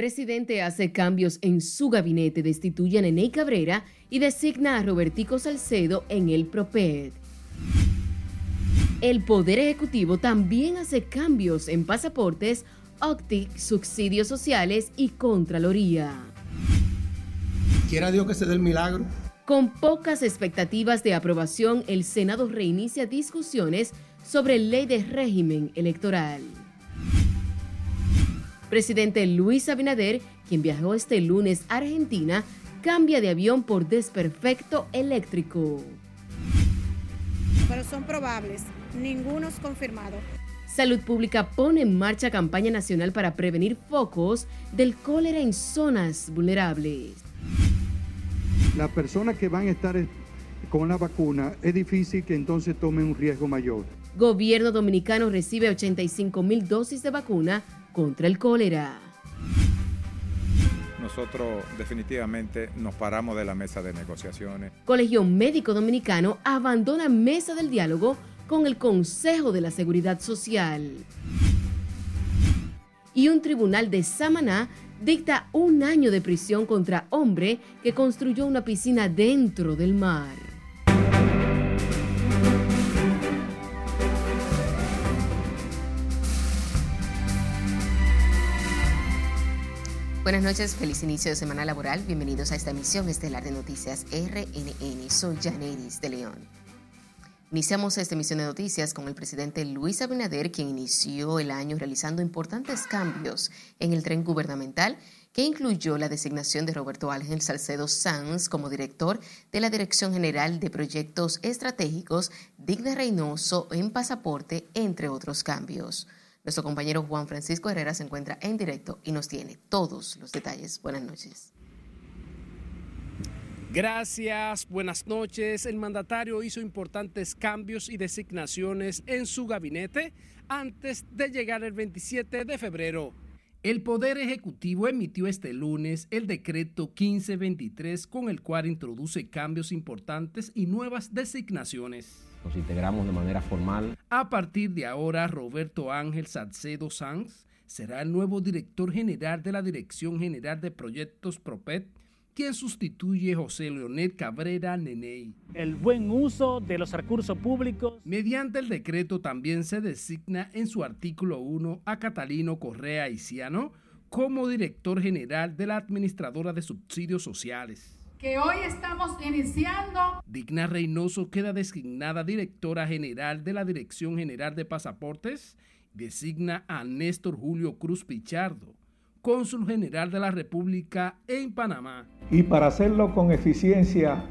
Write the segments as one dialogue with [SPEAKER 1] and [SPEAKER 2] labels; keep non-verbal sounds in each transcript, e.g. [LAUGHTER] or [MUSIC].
[SPEAKER 1] Presidente hace cambios en su gabinete, destituye a Nene Cabrera y designa a Robertico Salcedo en el PROPED. El Poder Ejecutivo también hace cambios en pasaportes, OCTIC, subsidios sociales y Contraloría.
[SPEAKER 2] Quiera Dios que se dé el milagro.
[SPEAKER 1] Con pocas expectativas de aprobación, el Senado reinicia discusiones sobre ley de régimen electoral. Presidente Luis Abinader, quien viajó este lunes a Argentina, cambia de avión por desperfecto eléctrico.
[SPEAKER 3] Pero son probables, ninguno es confirmado.
[SPEAKER 1] Salud Pública pone en marcha campaña nacional para prevenir focos del cólera en zonas vulnerables.
[SPEAKER 4] Las personas que van a estar con la vacuna es difícil que entonces tomen un riesgo mayor.
[SPEAKER 1] Gobierno dominicano recibe 85 mil dosis de vacuna contra el cólera.
[SPEAKER 5] Nosotros definitivamente nos paramos de la mesa de negociaciones.
[SPEAKER 1] Colegio Médico Dominicano abandona mesa del diálogo con el Consejo de la Seguridad Social. Y un tribunal de Samaná dicta un año de prisión contra hombre que construyó una piscina dentro del mar. Buenas noches, feliz inicio de semana laboral. Bienvenidos a esta emisión estelar de noticias RNN. Soy Janeris de León. Iniciamos esta emisión de noticias con el presidente Luis Abinader, quien inició el año realizando importantes cambios en el tren gubernamental que incluyó la designación de Roberto Ángel Salcedo Sanz como director de la Dirección General de Proyectos Estratégicos, Digna Reynoso en Pasaporte, entre otros cambios. Nuestro compañero Juan Francisco Herrera se encuentra en directo y nos tiene todos los detalles. Buenas noches.
[SPEAKER 6] Gracias, buenas noches. El mandatario hizo importantes cambios y designaciones en su gabinete antes de llegar el 27 de febrero. El Poder Ejecutivo emitió este lunes el decreto 1523 con el cual introduce cambios importantes y nuevas designaciones.
[SPEAKER 7] Nos integramos de manera formal.
[SPEAKER 6] A partir de ahora, Roberto Ángel Salcedo Sanz será el nuevo director general de la Dirección General de Proyectos PROPET, quien sustituye a José Leonel Cabrera Neney.
[SPEAKER 8] El buen uso de los recursos públicos.
[SPEAKER 6] Mediante el decreto también se designa en su artículo 1 a Catalino Correa Isiano como director general de la Administradora de Subsidios Sociales
[SPEAKER 9] que hoy estamos iniciando.
[SPEAKER 6] Digna Reynoso queda designada directora general de la Dirección General de Pasaportes. Designa a Néstor Julio Cruz Pichardo, cónsul general de la República en Panamá.
[SPEAKER 10] Y para hacerlo con eficiencia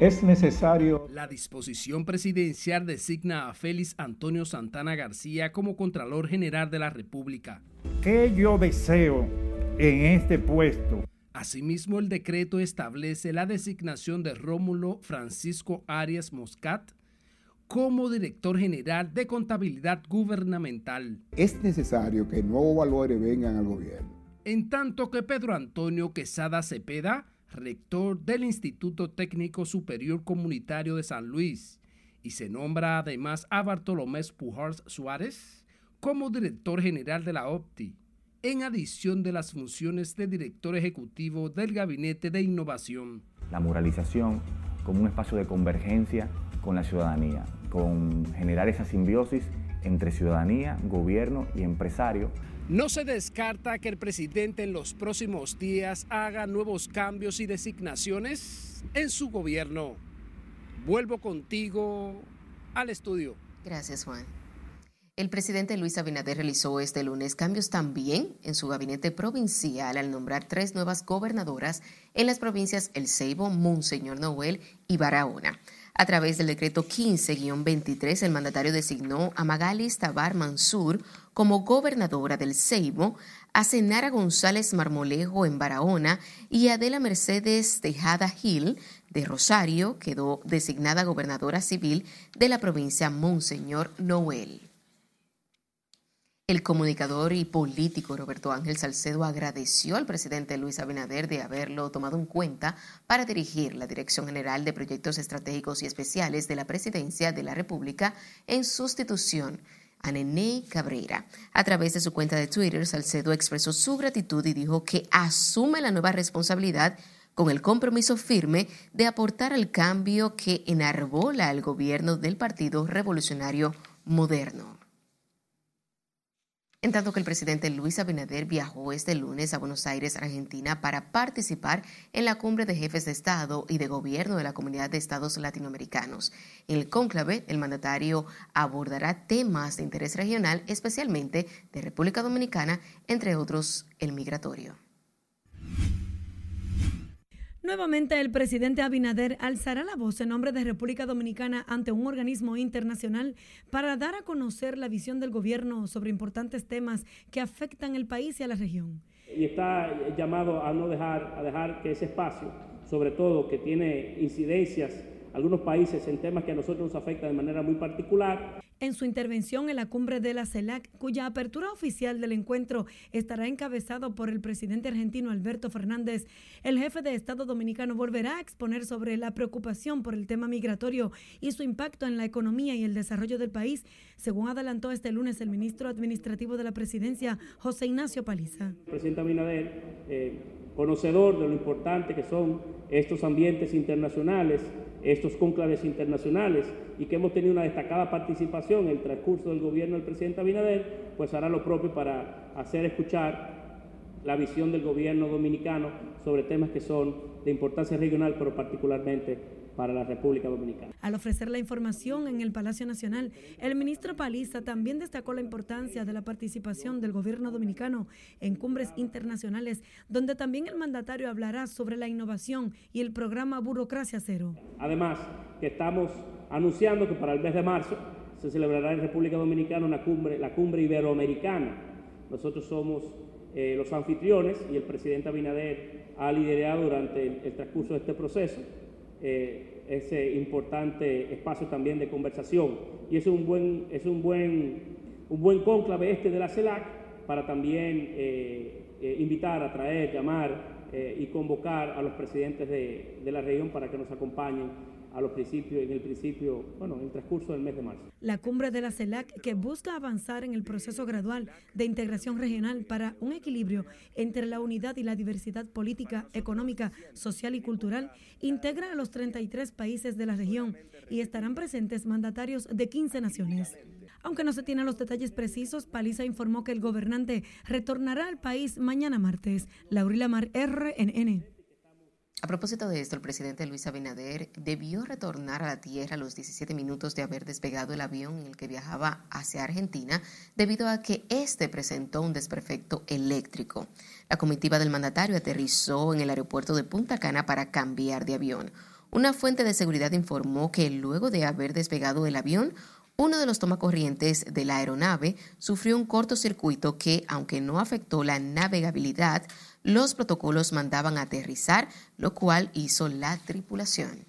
[SPEAKER 10] es necesario...
[SPEAKER 6] La disposición presidencial designa a Félix Antonio Santana García como Contralor General de la República.
[SPEAKER 10] ¿Qué yo deseo en este puesto?
[SPEAKER 6] Asimismo, el decreto establece la designación de Rómulo Francisco Arias Moscat como director general de contabilidad gubernamental.
[SPEAKER 11] Es necesario que nuevos valores vengan al gobierno.
[SPEAKER 6] En tanto que Pedro Antonio Quesada Cepeda, rector del Instituto Técnico Superior Comunitario de San Luis, y se nombra además a Bartolomé Pujars Suárez como director general de la OPTI en adición de las funciones de director ejecutivo del Gabinete de Innovación.
[SPEAKER 7] La muralización como un espacio de convergencia con la ciudadanía, con generar esa simbiosis entre ciudadanía, gobierno y empresario.
[SPEAKER 6] No se descarta que el presidente en los próximos días haga nuevos cambios y designaciones en su gobierno. Vuelvo contigo al estudio.
[SPEAKER 1] Gracias, Juan. El presidente Luis Abinader realizó este lunes cambios también en su gabinete provincial al nombrar tres nuevas gobernadoras en las provincias El Ceibo, Monseñor Noel y Barahona. A través del decreto 15-23, el mandatario designó a Magalis Tabar Mansur como gobernadora del Ceibo, a Senara González Marmolejo en Barahona y a Adela Mercedes Tejada Gil de Rosario quedó designada gobernadora civil de la provincia Monseñor Noel. El comunicador y político Roberto Ángel Salcedo agradeció al presidente Luis Abinader de haberlo tomado en cuenta para dirigir la Dirección General de Proyectos Estratégicos y Especiales de la Presidencia de la República en sustitución a Nene Cabrera. A través de su cuenta de Twitter, Salcedo expresó su gratitud y dijo que asume la nueva responsabilidad con el compromiso firme de aportar al cambio que enarbola el gobierno del Partido Revolucionario Moderno. En tanto que el presidente Luis Abinader viajó este lunes a Buenos Aires, Argentina, para participar en la cumbre de jefes de Estado y de Gobierno de la Comunidad de Estados Latinoamericanos. En el cónclave, el mandatario abordará temas de interés regional, especialmente de República Dominicana, entre otros el migratorio.
[SPEAKER 12] Nuevamente, el presidente Abinader alzará la voz en nombre de República Dominicana ante un organismo internacional para dar a conocer la visión del gobierno sobre importantes temas que afectan el país y a la región.
[SPEAKER 13] Y está llamado a no dejar, a dejar que ese espacio, sobre todo que tiene incidencias algunos países en temas que a nosotros nos afectan de manera muy particular.
[SPEAKER 12] En su intervención en la cumbre de la CELAC, cuya apertura oficial del encuentro estará encabezado por el presidente argentino Alberto Fernández, el jefe de Estado dominicano volverá a exponer sobre la preocupación por el tema migratorio y su impacto en la economía y el desarrollo del país, según adelantó este lunes el ministro administrativo de la presidencia, José Ignacio Paliza.
[SPEAKER 13] presidente Abinader, eh, conocedor de lo importante que son estos ambientes internacionales, estos conclaves internacionales y que hemos tenido una destacada participación en el transcurso del gobierno del presidente Abinader, pues hará lo propio para hacer escuchar la visión del gobierno dominicano sobre temas que son de importancia regional, pero particularmente para la República Dominicana.
[SPEAKER 12] Al ofrecer la información en el Palacio Nacional, el ministro Paliza también destacó la importancia de la participación del gobierno dominicano en cumbres internacionales, donde también el mandatario hablará sobre la innovación y el programa Burocracia Cero.
[SPEAKER 13] Además, que estamos anunciando que para el mes de marzo se celebrará en República Dominicana una cumbre, la cumbre iberoamericana. Nosotros somos eh, los anfitriones y el presidente Abinader ha liderado durante el, el transcurso de este proceso eh, ese importante espacio también de conversación. Y es un buen, es un buen, un buen cónclave este de la CELAC para también eh, eh, invitar, atraer, llamar y convocar a los presidentes de, de la región para que nos acompañen a los principios, en el principio, bueno, en el transcurso del mes de marzo.
[SPEAKER 12] La cumbre de la CELAC, que busca avanzar en el proceso gradual de integración regional para un equilibrio entre la unidad y la diversidad política, económica, social y cultural, integra a los 33 países de la región y estarán presentes mandatarios de 15 naciones. Aunque no se tienen los detalles precisos, Paliza informó que el gobernante retornará al país mañana martes. Laurila Mar, RNN.
[SPEAKER 1] A propósito de esto, el presidente Luis Abinader debió retornar a la tierra a los 17 minutos de haber despegado el avión en el que viajaba hacia Argentina debido a que este presentó un desperfecto eléctrico. La comitiva del mandatario aterrizó en el aeropuerto de Punta Cana para cambiar de avión. Una fuente de seguridad informó que luego de haber despegado el avión, uno de los tomacorrientes de la aeronave sufrió un cortocircuito que, aunque no afectó la navegabilidad, los protocolos mandaban aterrizar, lo cual hizo la tripulación.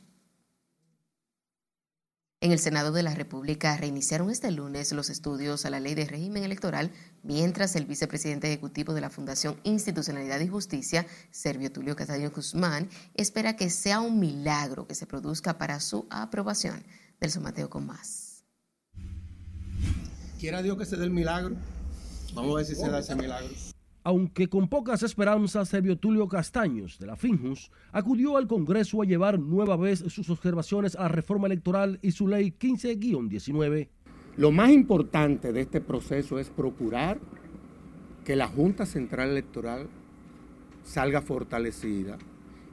[SPEAKER 1] En el Senado de la República reiniciaron este lunes los estudios a la ley de régimen electoral, mientras el vicepresidente ejecutivo de la Fundación Institucionalidad y Justicia, Servio Tulio Castaño Guzmán, espera que sea un milagro que se produzca para su aprobación. Del Somateo con más.
[SPEAKER 2] Quiera Dios que se dé el milagro. Vamos a ver si se da ese milagro.
[SPEAKER 6] Aunque con pocas esperanzas, Servio Tulio Castaños de la Finjus acudió al Congreso a llevar nueva vez sus observaciones a la reforma electoral y su ley 15-19.
[SPEAKER 14] Lo más importante de este proceso es procurar que la Junta Central Electoral salga fortalecida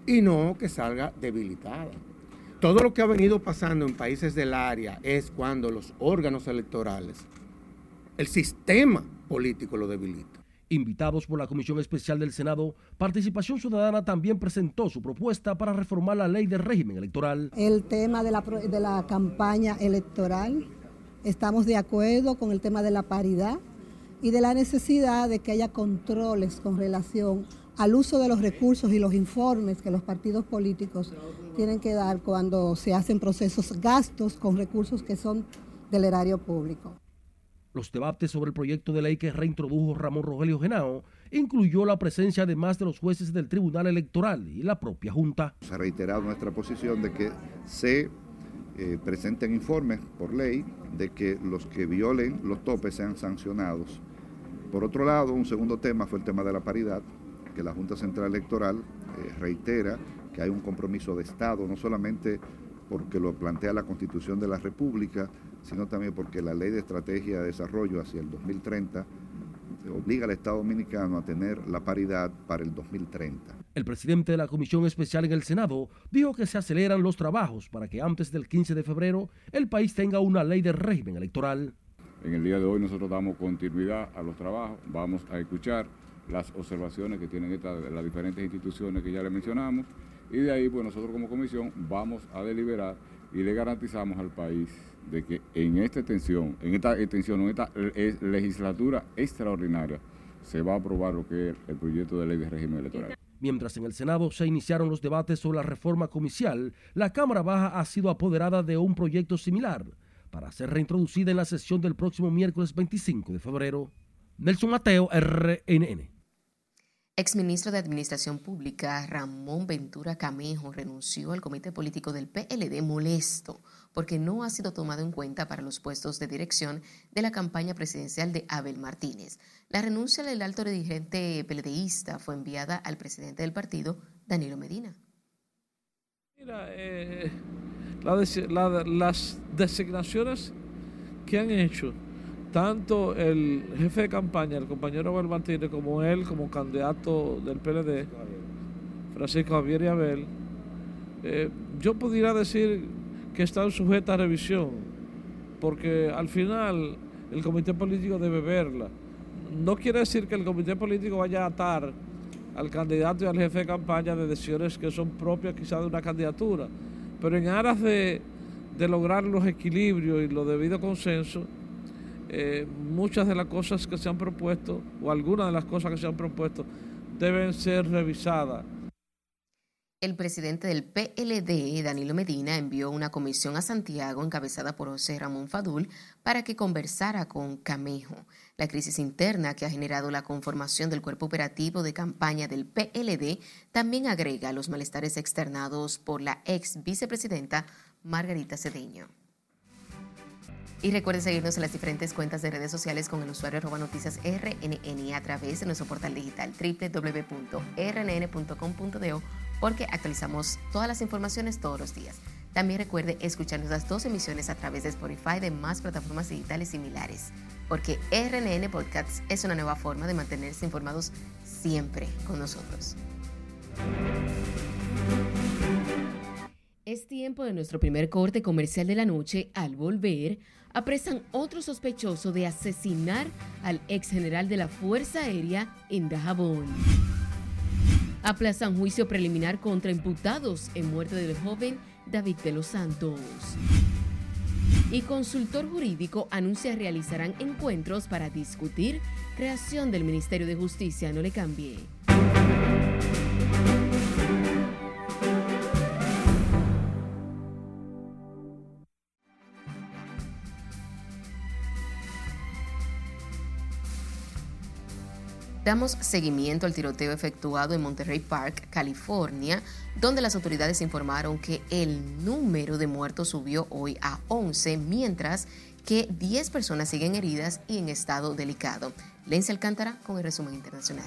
[SPEAKER 14] y no que salga debilitada. Todo lo que ha venido pasando en países del área es cuando los órganos electorales, el sistema político lo debilita.
[SPEAKER 6] Invitados por la Comisión Especial del Senado, Participación Ciudadana también presentó su propuesta para reformar la ley de régimen electoral.
[SPEAKER 15] El tema de la, de la campaña electoral, estamos de acuerdo con el tema de la paridad y de la necesidad de que haya controles con relación al uso de los recursos y los informes que los partidos políticos tienen que dar cuando se hacen procesos gastos con recursos que son del erario público.
[SPEAKER 6] Los debates sobre el proyecto de ley que reintrodujo Ramón Rogelio Genao incluyó la presencia además de los jueces del Tribunal Electoral y la propia Junta.
[SPEAKER 16] Se ha reiterado nuestra posición de que se eh, presenten informes por ley de que los que violen los topes sean sancionados. Por otro lado, un segundo tema fue el tema de la paridad, que la Junta Central Electoral eh, reitera que hay un compromiso de Estado, no solamente porque lo plantea la Constitución de la República, sino también porque la Ley de Estrategia de Desarrollo hacia el 2030 obliga al Estado Dominicano a tener la paridad para el 2030.
[SPEAKER 6] El presidente de la Comisión Especial en el Senado dijo que se aceleran los trabajos para que antes del 15 de febrero el país tenga una ley de régimen electoral.
[SPEAKER 17] En el día de hoy nosotros damos continuidad a los trabajos, vamos a escuchar las observaciones que tienen las diferentes instituciones que ya le mencionamos y de ahí pues nosotros como comisión vamos a deliberar y le garantizamos al país de que en esta extensión, en esta extensión, en esta legislatura extraordinaria, se va a aprobar lo que es el proyecto de ley de régimen electoral.
[SPEAKER 6] Mientras en el Senado se iniciaron los debates sobre la reforma comicial, la Cámara Baja ha sido apoderada de un proyecto similar para ser reintroducida en la sesión del próximo miércoles 25 de febrero. Nelson Mateo, RNN.
[SPEAKER 1] Exministro de Administración Pública Ramón Ventura Camejo renunció al comité político del PLD molesto porque no ha sido tomado en cuenta para los puestos de dirección de la campaña presidencial de Abel Martínez. La renuncia del alto dirigente PLDista fue enviada al presidente del partido, Danilo Medina.
[SPEAKER 18] Mira, eh, las designaciones que han hecho tanto el jefe de campaña, el compañero Abel Martínez, como él, como candidato del PLD, Francisco Javier y Abel, eh, yo pudiera decir que están sujetas a revisión, porque al final el comité político debe verla. No quiere decir que el comité político vaya a atar al candidato y al jefe de campaña de decisiones que son propias quizás de una candidatura, pero en aras de, de lograr los equilibrios y los debido consenso, eh, muchas de las cosas que se han propuesto, o algunas de las cosas que se han propuesto, deben ser revisadas.
[SPEAKER 1] El presidente del PLD, Danilo Medina, envió una comisión a Santiago encabezada por José Ramón Fadul para que conversara con Camejo. La crisis interna que ha generado la conformación del cuerpo operativo de campaña del PLD también agrega los malestares externados por la ex vicepresidenta Margarita Cedeño. Y recuerde seguirnos en las diferentes cuentas de redes sociales con el usuario arroba noticias RNN a través de nuestro portal digital www.rnn.com.do porque actualizamos todas las informaciones todos los días. También recuerde escuchar nuestras dos emisiones a través de Spotify de más plataformas digitales similares, porque RNN Podcasts es una nueva forma de mantenerse informados siempre con nosotros. Es tiempo de nuestro primer corte comercial de la noche. Al volver, apresan otro sospechoso de asesinar al ex general de la Fuerza Aérea en Dajabón. Aplazan juicio preliminar contra imputados en muerte del joven David de los Santos. Y consultor jurídico anuncia realizarán encuentros para discutir creación del Ministerio de Justicia. No le cambie. Damos seguimiento al tiroteo efectuado en Monterrey Park, California, donde las autoridades informaron que el número de muertos subió hoy a 11, mientras que 10 personas siguen heridas y en estado delicado. Lencia Alcántara con el resumen internacional.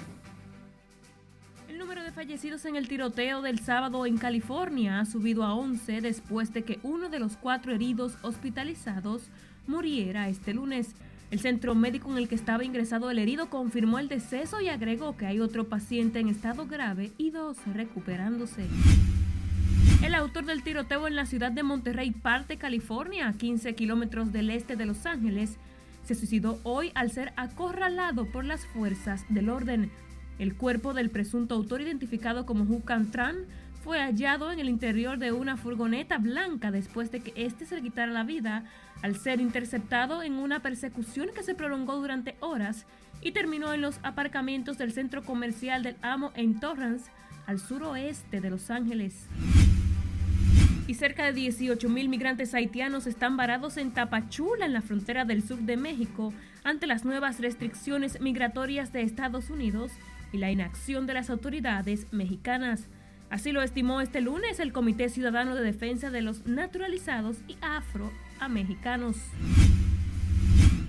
[SPEAKER 19] El número de fallecidos en el tiroteo del sábado en California ha subido a 11 después de que uno de los cuatro heridos hospitalizados muriera este lunes. El centro médico en el que estaba ingresado el herido confirmó el deceso y agregó que hay otro paciente en estado grave y dos recuperándose. El autor del tiroteo en la ciudad de Monterrey Parte, California, a 15 kilómetros del este de Los Ángeles, se suicidó hoy al ser acorralado por las fuerzas del orden. El cuerpo del presunto autor identificado como Hu Tran fue hallado en el interior de una furgoneta blanca después de que éste se le quitara la vida al ser interceptado en una persecución que se prolongó durante horas y terminó en los aparcamientos del centro comercial del Amo en Torrance, al suroeste de Los Ángeles. Y cerca de 18 mil migrantes haitianos están varados en Tapachula, en la frontera del sur de México, ante las nuevas restricciones migratorias de Estados Unidos y la inacción de las autoridades mexicanas. Así lo estimó este lunes el Comité Ciudadano de Defensa de los Naturalizados y Afroamericanos.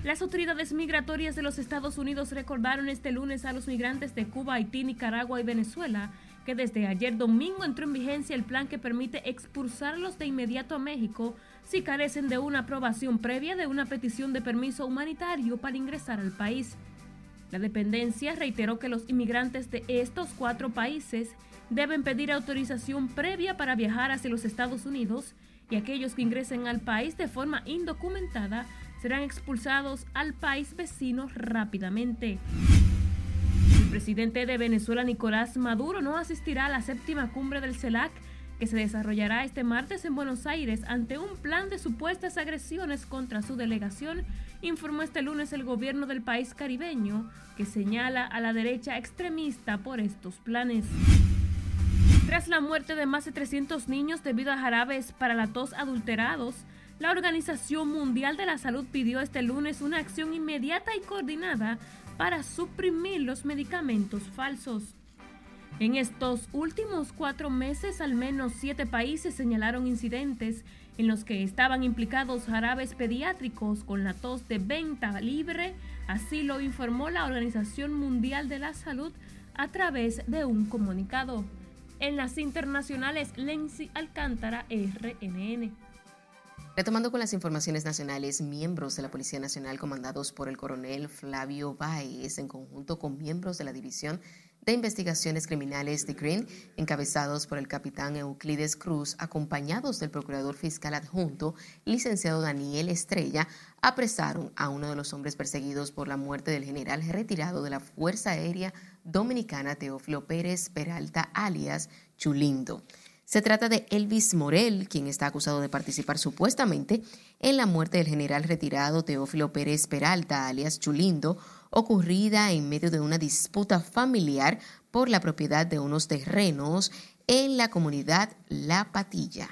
[SPEAKER 19] Las autoridades migratorias de los Estados Unidos recordaron este lunes a los migrantes de Cuba, Haití, Nicaragua y Venezuela que desde ayer domingo entró en vigencia el plan que permite expulsarlos de inmediato a México si carecen de una aprobación previa de una petición de permiso humanitario para ingresar al país. La dependencia reiteró que los inmigrantes de estos cuatro países deben pedir autorización previa para viajar hacia los Estados Unidos y aquellos que ingresen al país de forma indocumentada serán expulsados al país vecino rápidamente. El presidente de Venezuela, Nicolás Maduro, no asistirá a la séptima cumbre del CELAC que se desarrollará este martes en Buenos Aires ante un plan de supuestas agresiones contra su delegación, informó este lunes el gobierno del país caribeño, que señala a la derecha extremista por estos planes. Tras la muerte de más de 300 niños debido a jarabes para la tos adulterados, la Organización Mundial de la Salud pidió este lunes una acción inmediata y coordinada para suprimir los medicamentos falsos. En estos últimos cuatro meses, al menos siete países señalaron incidentes en los que estaban implicados jarabes pediátricos con la tos de venta libre, así lo informó la Organización Mundial de la Salud a través de un comunicado. En las internacionales, Lenzi Alcántara, RNN.
[SPEAKER 1] Retomando con las informaciones nacionales, miembros de la Policía Nacional comandados por el coronel Flavio Báez, en conjunto con miembros de la División de Investigaciones Criminales de Green, encabezados por el capitán Euclides Cruz, acompañados del procurador fiscal adjunto, licenciado Daniel Estrella, apresaron a uno de los hombres perseguidos por la muerte del general retirado de la Fuerza Aérea Dominicana, Teófilo Pérez Peralta, alias Chulindo. Se trata de Elvis Morel, quien está acusado de participar supuestamente en la muerte del general retirado Teófilo Pérez Peralta, alias Chulindo, ocurrida en medio de una disputa familiar por la propiedad de unos terrenos en la comunidad La Patilla.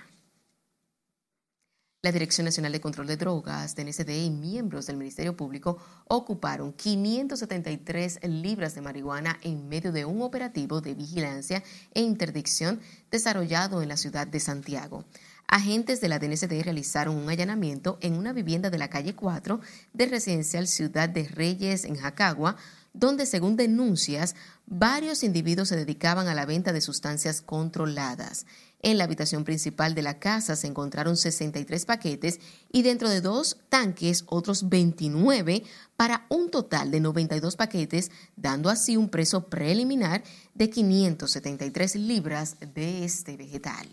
[SPEAKER 1] La Dirección Nacional de Control de Drogas, DNCD y miembros del Ministerio Público ocuparon 573 libras de marihuana en medio de un operativo de vigilancia e interdicción desarrollado en la ciudad de Santiago. Agentes de la DNCD realizaron un allanamiento en una vivienda de la calle 4 del residencial Ciudad de Reyes en Jacagua, donde, según denuncias, varios individuos se dedicaban a la venta de sustancias controladas. En la habitación principal de la casa se encontraron 63 paquetes y dentro de dos tanques otros 29 para un total de 92 paquetes, dando así un precio preliminar de 573 libras de este vegetal.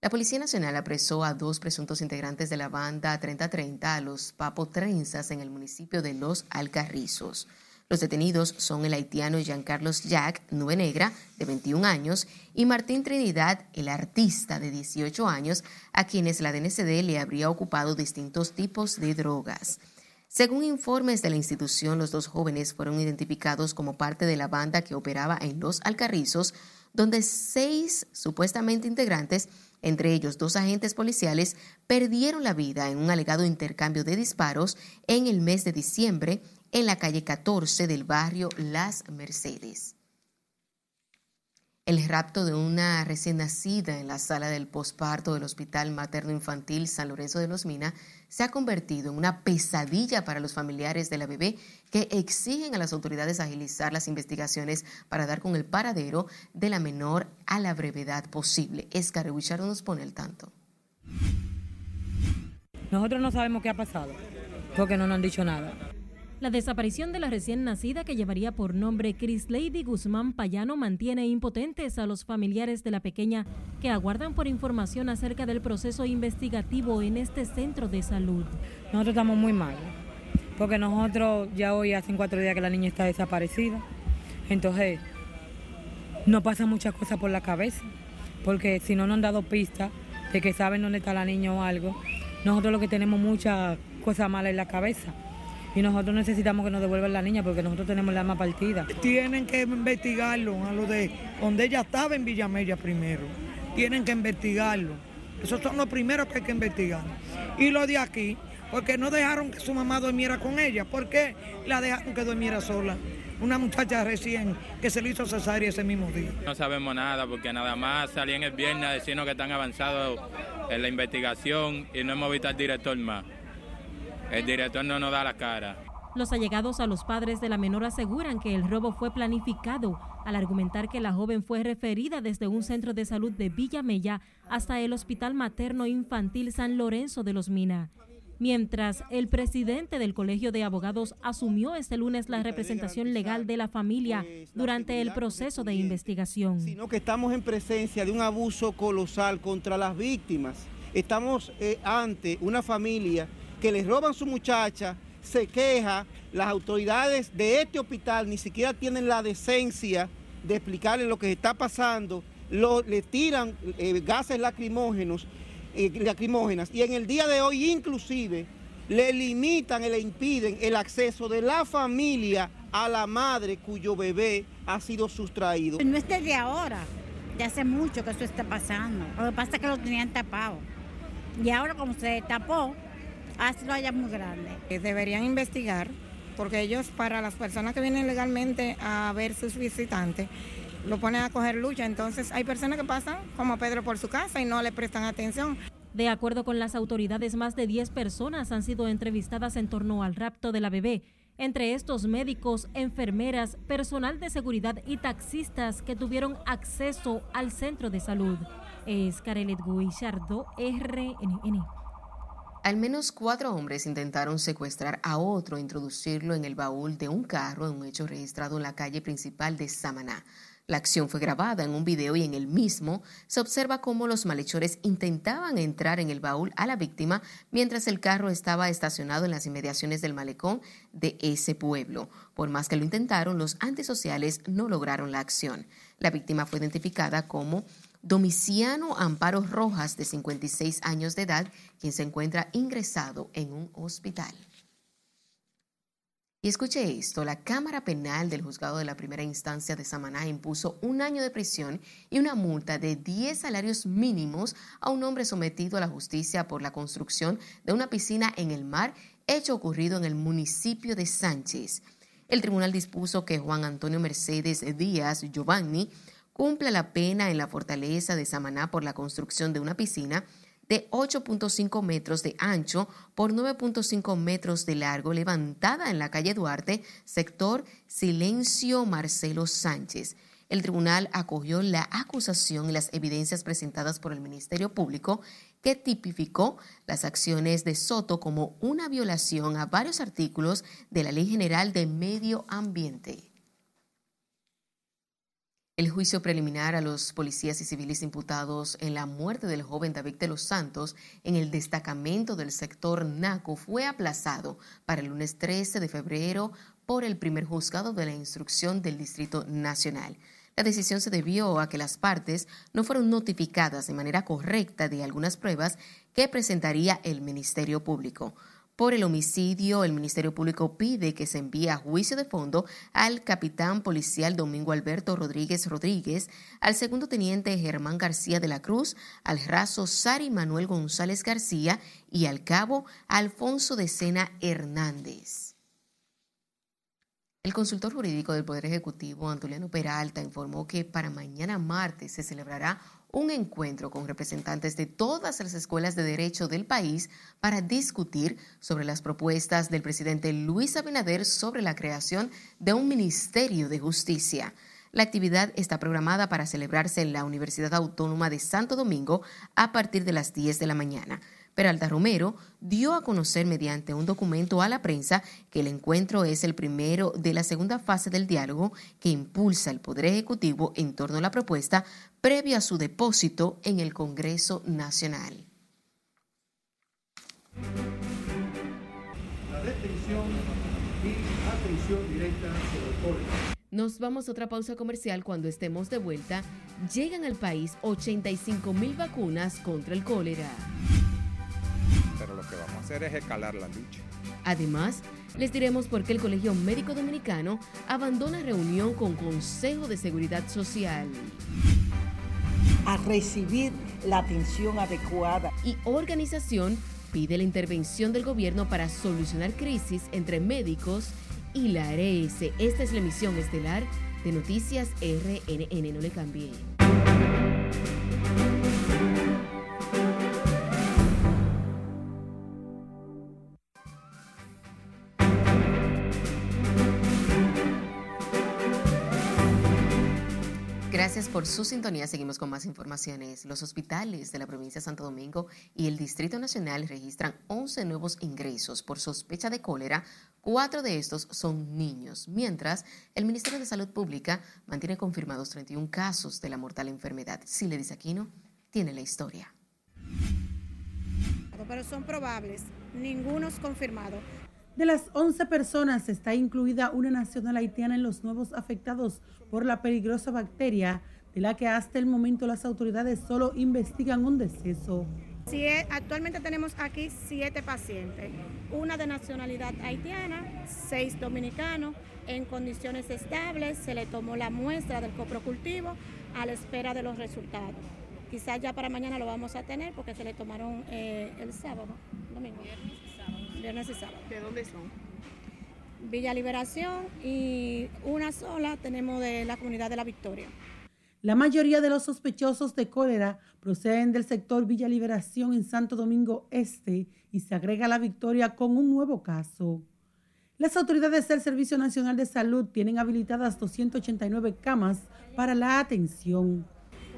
[SPEAKER 1] La Policía Nacional apresó a dos presuntos integrantes de la banda 3030 a los Papo Trenzas en el municipio de Los Alcarrizos. Los detenidos son el haitiano Carlos Jack, Nube Negra, de 21 años, y Martín Trinidad, el artista, de 18 años, a quienes la DNCD le habría ocupado distintos tipos de drogas. Según informes de la institución, los dos jóvenes fueron identificados como parte de la banda que operaba en Los Alcarrizos, donde seis supuestamente integrantes, entre ellos dos agentes policiales, perdieron la vida en un alegado intercambio de disparos en el mes de diciembre en la calle 14 del barrio Las Mercedes. El rapto de una recién nacida en la sala del posparto del Hospital Materno Infantil San Lorenzo de los Minas se ha convertido en una pesadilla para los familiares de la bebé que exigen a las autoridades agilizar las investigaciones para dar con el paradero de la menor a la brevedad posible. Escar nos pone el tanto.
[SPEAKER 20] Nosotros no sabemos qué ha pasado porque no nos han dicho nada.
[SPEAKER 19] La desaparición de la recién nacida que llevaría por nombre Chris Lady Guzmán Payano mantiene impotentes a los familiares de la pequeña que aguardan por información acerca del proceso investigativo en este centro de salud.
[SPEAKER 20] Nosotros estamos muy mal, porque nosotros ya hoy hace cuatro días que la niña está desaparecida. Entonces, no pasa muchas cosas por la cabeza, porque si no nos han dado pistas de que saben dónde está la niña o algo, nosotros lo que tenemos muchas cosas malas en la cabeza y nosotros necesitamos que nos devuelvan la niña porque nosotros tenemos la alma partida.
[SPEAKER 21] Tienen que investigarlo a lo de donde ella estaba en Villamella primero. Tienen que investigarlo. Esos son los primeros que hay que investigar. Y lo de aquí, porque no dejaron que su mamá durmiera con ella. ¿Por qué la dejaron que durmiera sola? una muchacha recién que se le hizo cesárea ese mismo día.
[SPEAKER 22] No sabemos nada porque nada más salían el viernes a decirnos que están avanzados en la investigación y no hemos visto al director más. El director no nos da la cara.
[SPEAKER 19] Los allegados a los padres de la menor aseguran que el robo fue planificado al argumentar que la joven fue referida desde un centro de salud de Villamella hasta el Hospital Materno Infantil San Lorenzo de los Mina. Mientras el presidente del Colegio de Abogados asumió este lunes la representación legal de la familia durante el proceso de investigación.
[SPEAKER 23] Sino que estamos en presencia de un abuso colosal contra las víctimas. Estamos eh, ante una familia que les roban su muchacha, se queja, las autoridades de este hospital ni siquiera tienen la decencia de explicarle lo que está pasando, le tiran eh, gases lacrimógenos, eh, lacrimógenas y en el día de hoy inclusive le limitan y le impiden el acceso de la familia a la madre cuyo bebé ha sido sustraído.
[SPEAKER 24] No es desde ahora, ya hace mucho que eso está pasando. Lo que pasa es que lo tenían tapado. Y ahora como se tapó, lo haya muy grande.
[SPEAKER 25] Deberían investigar, porque ellos, para las personas que vienen legalmente a ver sus visitantes, lo ponen a coger lucha. Entonces hay personas que pasan como Pedro por su casa y no le prestan atención.
[SPEAKER 19] De acuerdo con las autoridades, más de 10 personas han sido entrevistadas en torno al rapto de la bebé. Entre estos médicos, enfermeras, personal de seguridad y taxistas que tuvieron acceso al centro de salud. Es Carelet Guillardo, RNN.
[SPEAKER 1] Al menos cuatro hombres intentaron secuestrar a otro e introducirlo en el baúl de un carro en un hecho registrado en la calle principal de Samaná. La acción fue grabada en un video y en el mismo se observa cómo los malhechores intentaban entrar en el baúl a la víctima mientras el carro estaba estacionado en las inmediaciones del malecón de ese pueblo. Por más que lo intentaron, los antisociales no lograron la acción. La víctima fue identificada como Domiciano Amparo Rojas, de 56 años de edad, quien se encuentra ingresado en un hospital. Y escuche esto, la Cámara Penal del Juzgado de la Primera Instancia de Samaná impuso un año de prisión y una multa de 10 salarios mínimos a un hombre sometido a la justicia por la construcción de una piscina en el mar, hecho ocurrido en el municipio de Sánchez. El tribunal dispuso que Juan Antonio Mercedes Díaz Giovanni cumple la pena en la fortaleza de Samaná por la construcción de una piscina de 8.5 metros de ancho por 9.5 metros de largo levantada en la calle Duarte, sector Silencio Marcelo Sánchez. El tribunal acogió la acusación y las evidencias presentadas por el Ministerio Público que tipificó las acciones de Soto como una violación a varios artículos de la Ley General de Medio Ambiente. El juicio preliminar a los policías y civiles imputados en la muerte del joven David de los Santos en el destacamento del sector NACO fue aplazado para el lunes 13 de febrero por el primer juzgado de la instrucción del Distrito Nacional. La decisión se debió a que las partes no fueron notificadas de manera correcta de algunas pruebas que presentaría el Ministerio Público. Por el homicidio, el Ministerio Público pide que se envíe a juicio de fondo al capitán policial Domingo Alberto Rodríguez Rodríguez, al segundo teniente Germán García de la Cruz, al raso Sari Manuel González García y al cabo Alfonso de Sena Hernández. El consultor jurídico del Poder Ejecutivo, Antoliano Peralta, informó que para mañana martes se celebrará un encuentro con representantes de todas las escuelas de derecho del país para discutir sobre las propuestas del presidente Luis Abinader sobre la creación de un Ministerio de Justicia. La actividad está programada para celebrarse en la Universidad Autónoma de Santo Domingo a partir de las 10 de la mañana. Peralta Romero dio a conocer mediante un documento a la prensa que el encuentro es el primero de la segunda fase del diálogo que impulsa el Poder Ejecutivo en torno a la propuesta previo a su depósito en el Congreso Nacional.
[SPEAKER 4] La detención y atención directa
[SPEAKER 1] Nos vamos a otra pausa comercial cuando estemos de vuelta. Llegan al país 85 mil vacunas contra el cólera
[SPEAKER 5] pero lo que vamos a hacer es escalar la lucha.
[SPEAKER 1] Además, les diremos por qué el Colegio Médico Dominicano abandona reunión con Consejo de Seguridad Social.
[SPEAKER 26] A recibir la atención adecuada.
[SPEAKER 1] Y organización pide la intervención del gobierno para solucionar crisis entre médicos y la ARS. Esta es la emisión estelar de Noticias RNN. No le cambie. Gracias por su sintonía. Seguimos con más informaciones. Los hospitales de la provincia de Santo Domingo y el Distrito Nacional registran 11 nuevos ingresos por sospecha de cólera. Cuatro de estos son niños, mientras el Ministerio de Salud Pública mantiene confirmados 31 casos de la mortal enfermedad. Si le dice Aquino, tiene la historia.
[SPEAKER 27] Pero son probables, ninguno es confirmado.
[SPEAKER 28] De las 11 personas está incluida una nacional haitiana en los nuevos afectados por la peligrosa bacteria, de la que hasta el momento las autoridades solo investigan un deceso.
[SPEAKER 27] Sí, actualmente tenemos aquí siete pacientes, una de nacionalidad haitiana, seis dominicanos en condiciones estables, se le tomó la muestra del coprocultivo a la espera de los resultados. Quizás ya para mañana lo vamos a tener porque se le tomaron eh, el sábado, domingo viernes y sábado.
[SPEAKER 29] ¿De dónde son?
[SPEAKER 27] Villa Liberación y una sola tenemos de la comunidad de La Victoria.
[SPEAKER 28] La mayoría de los sospechosos de cólera proceden del sector Villa Liberación en Santo Domingo Este y se agrega La Victoria con un nuevo caso. Las autoridades del Servicio Nacional de Salud tienen habilitadas 289 camas para la atención.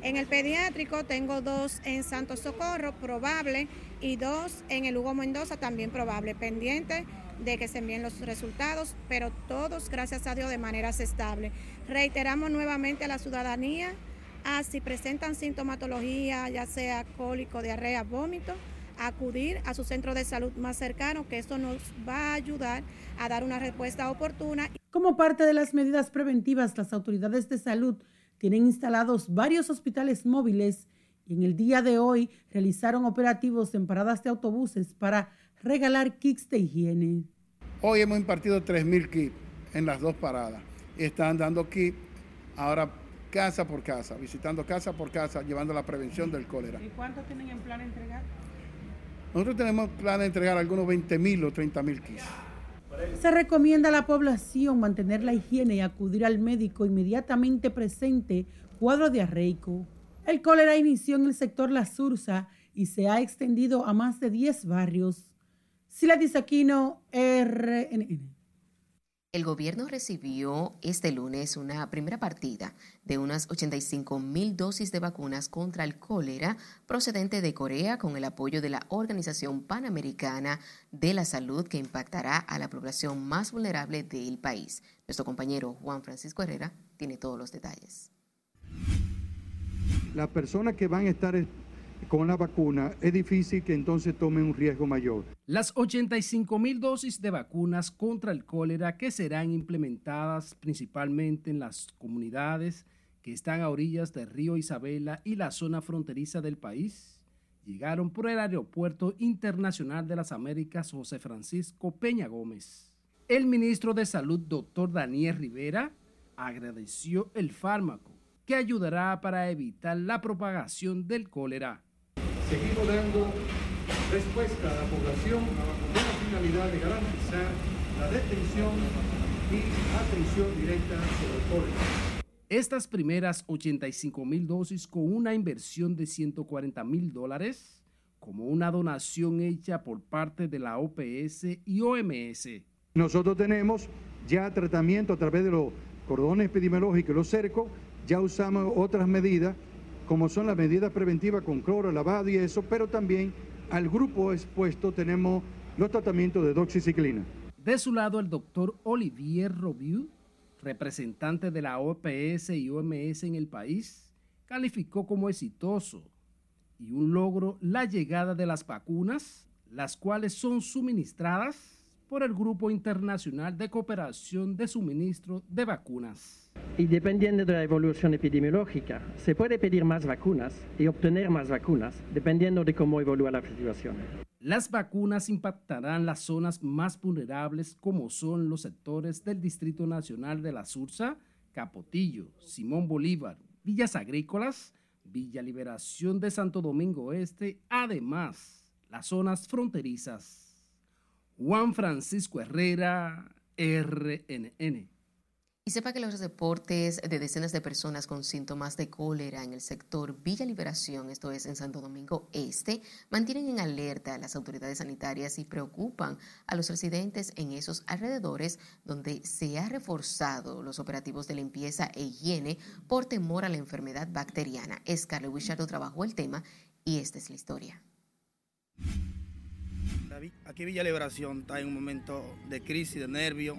[SPEAKER 27] En el pediátrico tengo dos en Santo Socorro, probable, y dos en el Hugo Mendoza, también probable, pendiente de que se envíen los resultados, pero todos, gracias a Dios, de manera estable. Reiteramos nuevamente a la ciudadanía, a si presentan sintomatología, ya sea cólico, diarrea, vómito, acudir a su centro de salud más cercano, que esto nos va a ayudar a dar una respuesta oportuna.
[SPEAKER 28] Como parte de las medidas preventivas, las autoridades de salud tienen instalados varios hospitales móviles y en el día de hoy realizaron operativos en paradas de autobuses para regalar kits de higiene.
[SPEAKER 4] Hoy hemos impartido 3.000 kits en las dos paradas. Están dando kits ahora casa por casa, visitando casa por casa, llevando la prevención del cólera.
[SPEAKER 29] ¿Y cuántos tienen en plan de entregar?
[SPEAKER 4] Nosotros tenemos plan de entregar algunos 20.000 o 30.000 kits.
[SPEAKER 28] Se recomienda a la población mantener la higiene y acudir al médico inmediatamente presente cuadro diarreico. El cólera inició en el sector La Sursa y se ha extendido a más de 10 barrios. Sila Disaquino, RNN.
[SPEAKER 1] El gobierno recibió este lunes una primera partida de unas 85 mil dosis de vacunas contra el cólera procedente de Corea con el apoyo de la Organización Panamericana de la Salud que impactará a la población más vulnerable del país. Nuestro compañero Juan Francisco Herrera tiene todos los detalles.
[SPEAKER 4] Las personas que van a estar con la vacuna, es difícil que entonces tomen un riesgo mayor.
[SPEAKER 6] Las 85 mil dosis de vacunas contra el cólera que serán implementadas principalmente en las comunidades que están a orillas del río Isabela y la zona fronteriza del país, llegaron por el Aeropuerto Internacional de las Américas José Francisco Peña Gómez. El ministro de Salud, doctor Daniel Rivera, agradeció el fármaco que ayudará para evitar la propagación del cólera
[SPEAKER 4] seguimos dando respuesta a la población con la finalidad de garantizar la detención y atención directa sobre el cólera.
[SPEAKER 6] Estas primeras 85 mil dosis con una inversión de 140 mil dólares como una donación hecha por parte de la OPS y OMS.
[SPEAKER 4] Nosotros tenemos ya tratamiento a través de los cordones epidemiológicos y los cercos, ya usamos otras medidas como son las medidas preventivas con cloro, lavado y eso, pero también al grupo expuesto tenemos los tratamientos de doxiciclina.
[SPEAKER 6] De su lado, el doctor Olivier Robiu, representante de la OPS y OMS en el país, calificó como exitoso y un logro la llegada de las vacunas, las cuales son suministradas por el Grupo Internacional de Cooperación de Suministro de Vacunas.
[SPEAKER 30] Y dependiendo de la evolución epidemiológica, se puede pedir más vacunas y obtener más vacunas, dependiendo de cómo evolúa la situación.
[SPEAKER 6] Las vacunas impactarán las zonas más vulnerables como son los sectores del Distrito Nacional de la Sursa, Capotillo, Simón Bolívar, Villas Agrícolas, Villa Liberación de Santo Domingo Este, además las zonas fronterizas. Juan Francisco Herrera, RNN.
[SPEAKER 1] Y sepa que los reportes de decenas de personas con síntomas de cólera en el sector Villa Liberación, esto es en Santo Domingo Este, mantienen en alerta a las autoridades sanitarias y preocupan a los residentes en esos alrededores donde se ha reforzado los operativos de limpieza e higiene por temor a la enfermedad bacteriana. Scarlett Wichardo trabajó el tema y esta es la historia.
[SPEAKER 31] Aquí Villa Liberación está en un momento de crisis, de nervio,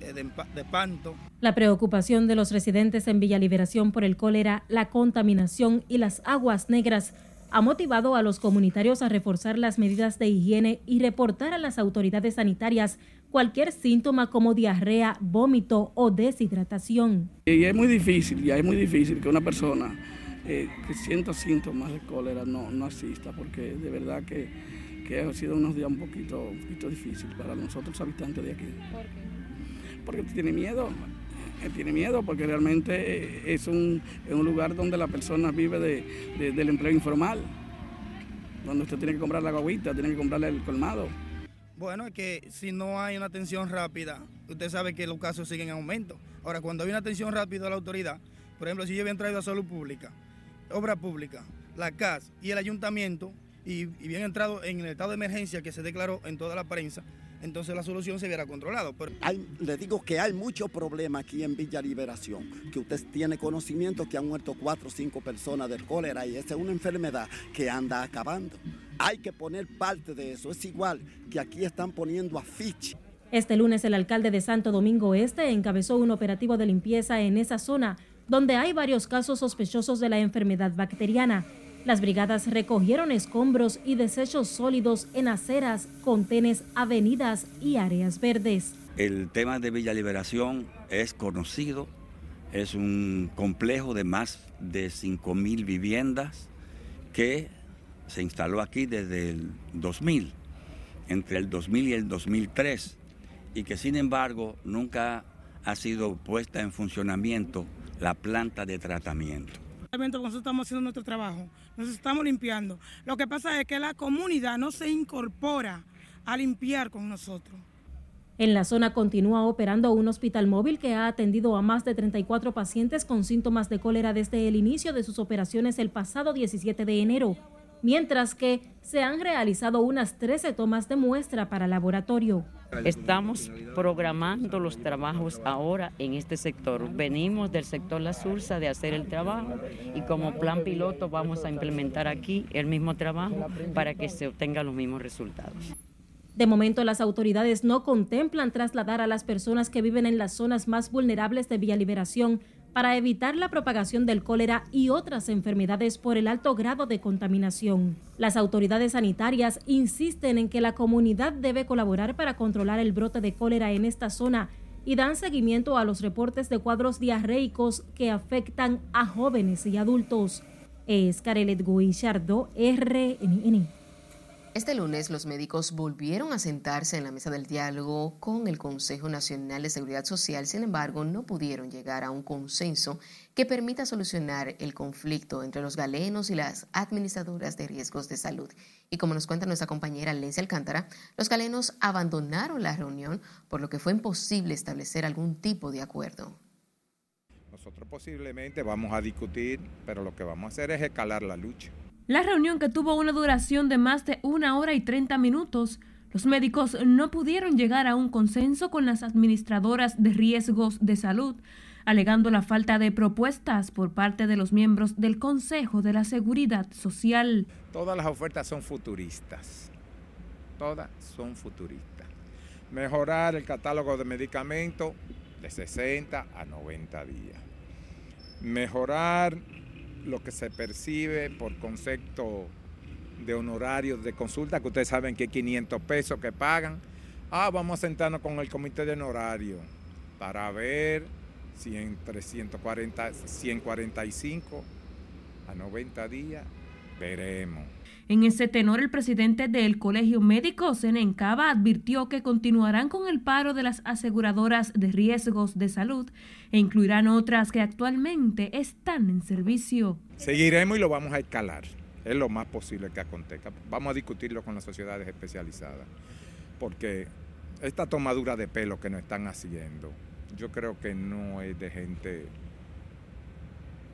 [SPEAKER 31] eh, de, de espanto.
[SPEAKER 25] La preocupación de los residentes en Villa Liberación por el cólera, la contaminación y las aguas negras ha motivado a los comunitarios a reforzar las medidas de higiene y reportar a las autoridades sanitarias cualquier síntoma como diarrea, vómito o deshidratación.
[SPEAKER 31] Y es muy difícil, ya es muy difícil que una persona eh, que sienta síntomas de cólera no, no asista, porque de verdad que, que ha sido unos días un poquito, un poquito difícil para nosotros habitantes de aquí. ¿Por qué? Porque tiene miedo, eh, tiene miedo porque realmente es un, es un lugar donde la persona vive de, de, del empleo informal, donde usted tiene que comprar la guaguita, tiene que comprarle el colmado. Bueno, es que si no hay una atención rápida, usted sabe que los casos siguen en aumento. Ahora, cuando hay una atención rápida de la autoridad, por ejemplo, si yo habían traído a salud pública, obra pública, la CAS y el ayuntamiento, y, y bien entrado en el estado de emergencia que se declaró en toda la prensa, entonces la solución se hubiera controlado. Pero...
[SPEAKER 32] Hay, le digo que hay mucho problema aquí en Villa Liberación, que usted tiene conocimiento que han muerto cuatro o cinco personas del cólera y esa es una enfermedad que anda acabando. Hay que poner parte de eso. Es igual que aquí están poniendo afiche.
[SPEAKER 25] Este lunes el alcalde de Santo Domingo Este encabezó un operativo de limpieza en esa zona donde hay varios casos sospechosos de la enfermedad bacteriana. Las brigadas recogieron escombros y desechos sólidos en aceras, contenes, avenidas y áreas verdes.
[SPEAKER 33] El tema de Villa Liberación es conocido, es un complejo de más de 5.000 viviendas que se instaló aquí desde el 2000, entre el 2000 y el 2003, y que sin embargo nunca ha sido puesta en funcionamiento la planta de tratamiento.
[SPEAKER 21] Nosotros estamos haciendo nuestro trabajo, nos estamos limpiando. Lo que pasa es que la comunidad no se incorpora a limpiar con nosotros.
[SPEAKER 25] En la zona continúa operando un hospital móvil que ha atendido a más de 34 pacientes con síntomas de cólera desde el inicio de sus operaciones el pasado 17 de enero, mientras que se han realizado unas 13 tomas de muestra para laboratorio.
[SPEAKER 34] Estamos programando los trabajos ahora en este sector. Venimos del sector La Sursa de hacer el trabajo y como plan piloto vamos a implementar aquí el mismo trabajo para que se obtengan los mismos resultados.
[SPEAKER 25] De momento, las autoridades no contemplan trasladar a las personas que viven en las zonas más vulnerables de Vía Liberación para evitar la propagación del cólera y otras enfermedades por el alto grado de contaminación. Las autoridades sanitarias insisten en que la comunidad debe colaborar para controlar el brote de cólera en esta zona y dan seguimiento a los reportes de cuadros diarreicos que afectan a jóvenes y adultos. Es Carelet Guillardo, RNN.
[SPEAKER 1] Este lunes los médicos volvieron a sentarse en la mesa del diálogo con el Consejo Nacional de Seguridad Social, sin embargo no pudieron llegar a un consenso que permita solucionar el conflicto entre los galenos y las administradoras de riesgos de salud. Y como nos cuenta nuestra compañera Lencia Alcántara, los galenos abandonaron la reunión, por lo que fue imposible establecer algún tipo de acuerdo.
[SPEAKER 5] Nosotros posiblemente vamos a discutir, pero lo que vamos a hacer es escalar la lucha.
[SPEAKER 25] La reunión que tuvo una duración de más de una hora y 30 minutos, los médicos no pudieron llegar a un consenso con las administradoras de riesgos de salud, alegando la falta de propuestas por parte de los miembros del Consejo de la Seguridad Social.
[SPEAKER 5] Todas las ofertas son futuristas, todas son futuristas. Mejorar el catálogo de medicamentos de 60 a 90 días. Mejorar lo que se percibe por concepto de honorarios de consulta, que ustedes saben que 500 pesos que pagan. Ah, vamos a sentarnos con el comité de honorario para ver si entre 140, 145 a 90 días veremos.
[SPEAKER 25] En ese tenor, el presidente del Colegio Médico, Senencaba, advirtió que continuarán con el paro de las aseguradoras de riesgos de salud e incluirán otras que actualmente están en servicio.
[SPEAKER 5] Seguiremos y lo vamos a escalar. Es lo más posible que acontezca. Vamos a discutirlo con las sociedades especializadas, porque esta tomadura de pelo que nos están haciendo, yo creo que no es de gente,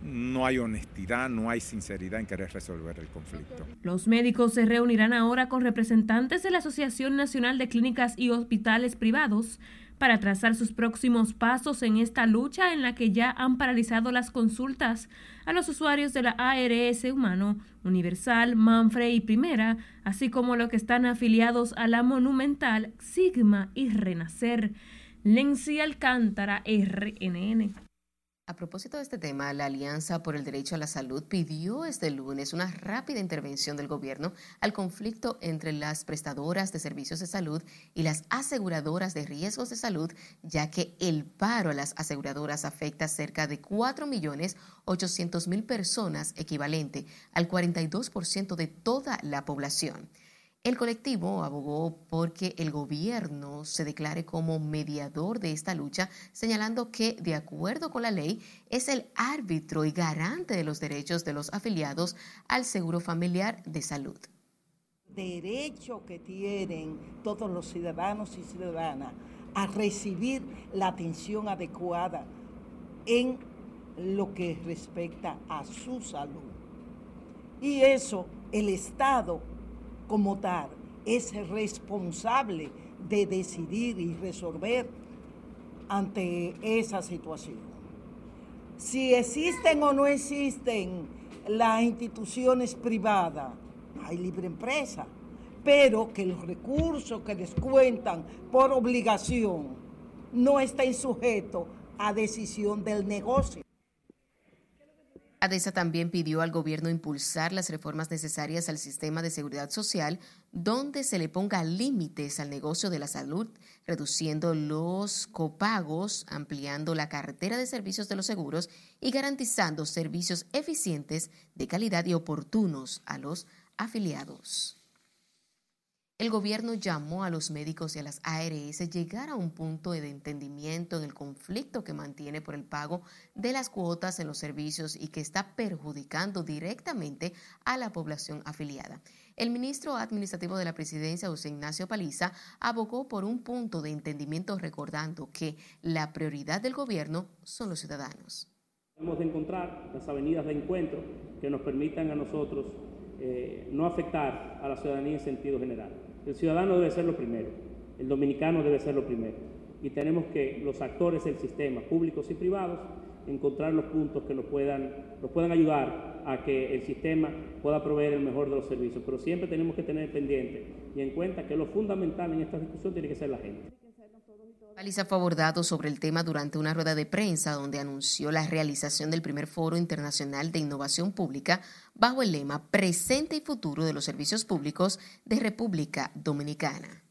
[SPEAKER 5] no hay honestidad, no hay sinceridad en querer resolver el conflicto.
[SPEAKER 19] Los médicos se reunirán ahora con representantes de la Asociación Nacional de Clínicas y Hospitales Privados para trazar sus próximos pasos en esta lucha en la que ya han paralizado las consultas a los usuarios de la ARS Humano, Universal, Manfre y Primera, así como los que están afiliados a la Monumental, Sigma y Renacer. Lenzi Alcántara, RNN.
[SPEAKER 1] A propósito de este tema, la Alianza por el Derecho a la Salud pidió este lunes una rápida intervención del gobierno al conflicto entre las prestadoras de servicios de salud y las aseguradoras de riesgos de salud, ya que el paro a las aseguradoras afecta a cerca de 4.800.000 personas, equivalente al 42% de toda la población. El colectivo abogó porque el gobierno se declare como mediador de esta lucha, señalando que, de acuerdo con la ley, es el árbitro y garante de los derechos de los afiliados al Seguro Familiar de Salud.
[SPEAKER 26] Derecho que tienen todos los ciudadanos y ciudadanas a recibir la atención adecuada en lo que respecta a su salud. Y eso el Estado como tal es responsable de decidir y resolver ante esa situación. Si existen o no existen las instituciones privadas, hay libre empresa, pero que los recursos que descuentan por obligación no estén sujetos a decisión del negocio.
[SPEAKER 1] ADESA también pidió al gobierno impulsar las reformas necesarias al sistema de seguridad social, donde se le ponga límites al negocio de la salud, reduciendo los copagos, ampliando la cartera de servicios de los seguros y garantizando servicios eficientes, de calidad y oportunos a los afiliados. El gobierno llamó a los médicos y a las ARS llegar a un punto de entendimiento en el conflicto que mantiene por el pago de las cuotas en los servicios y que está perjudicando directamente a la población afiliada. El ministro administrativo de la presidencia, José Ignacio Paliza, abogó por un punto de entendimiento recordando que la prioridad del gobierno son los ciudadanos.
[SPEAKER 35] Debemos de encontrar las avenidas de encuentro que nos permitan a nosotros eh, no afectar a la ciudadanía en sentido general. El ciudadano debe ser lo primero, el dominicano debe ser lo primero. Y tenemos que los actores del sistema, públicos y privados, encontrar los puntos que nos puedan, nos puedan ayudar a que el sistema pueda proveer el mejor de los servicios. Pero siempre tenemos que tener pendiente y en cuenta que lo fundamental en esta discusión tiene que ser la gente.
[SPEAKER 1] Paliza fue abordado sobre el tema durante una rueda de prensa donde anunció la realización del primer Foro Internacional de Innovación Pública bajo el lema Presente y Futuro de los Servicios Públicos de República Dominicana.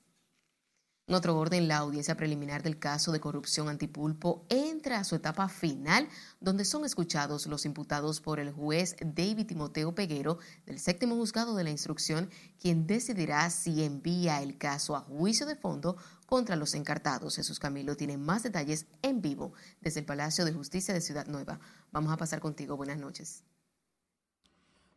[SPEAKER 1] En otro orden, la audiencia preliminar del caso de corrupción antipulpo entra a su etapa final, donde son escuchados los imputados por el juez David Timoteo Peguero del séptimo juzgado de la instrucción, quien decidirá si envía el caso a juicio de fondo contra los encartados. Jesús Camilo tiene más detalles en vivo desde el Palacio de Justicia de Ciudad Nueva. Vamos a pasar contigo. Buenas noches.